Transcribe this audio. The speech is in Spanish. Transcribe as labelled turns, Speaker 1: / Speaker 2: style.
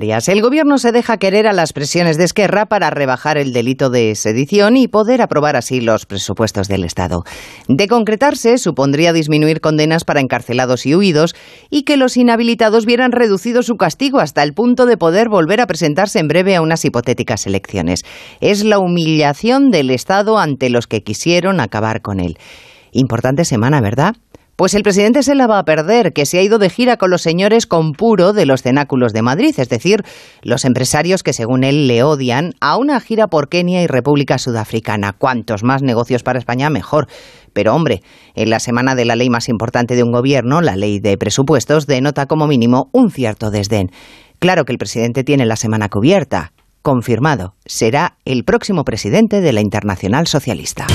Speaker 1: El gobierno se deja querer a las presiones de Esquerra para rebajar el delito de sedición y poder aprobar así los presupuestos del Estado. De concretarse, supondría disminuir condenas para encarcelados y huidos y que los inhabilitados vieran reducido su castigo hasta el punto de poder volver a presentarse en breve a unas hipotéticas elecciones. Es la humillación del Estado ante los que quisieron acabar con él. Importante semana, ¿verdad? Pues el presidente se la va a perder, que se ha ido de gira con los señores con puro de los cenáculos de Madrid, es decir, los empresarios que según él le odian, a una gira por Kenia y República Sudafricana. Cuantos más negocios para España, mejor. Pero hombre, en la semana de la ley más importante de un gobierno, la ley de presupuestos, denota como mínimo un cierto desdén. Claro que el presidente tiene la semana cubierta. Confirmado, será el próximo presidente de la Internacional Socialista.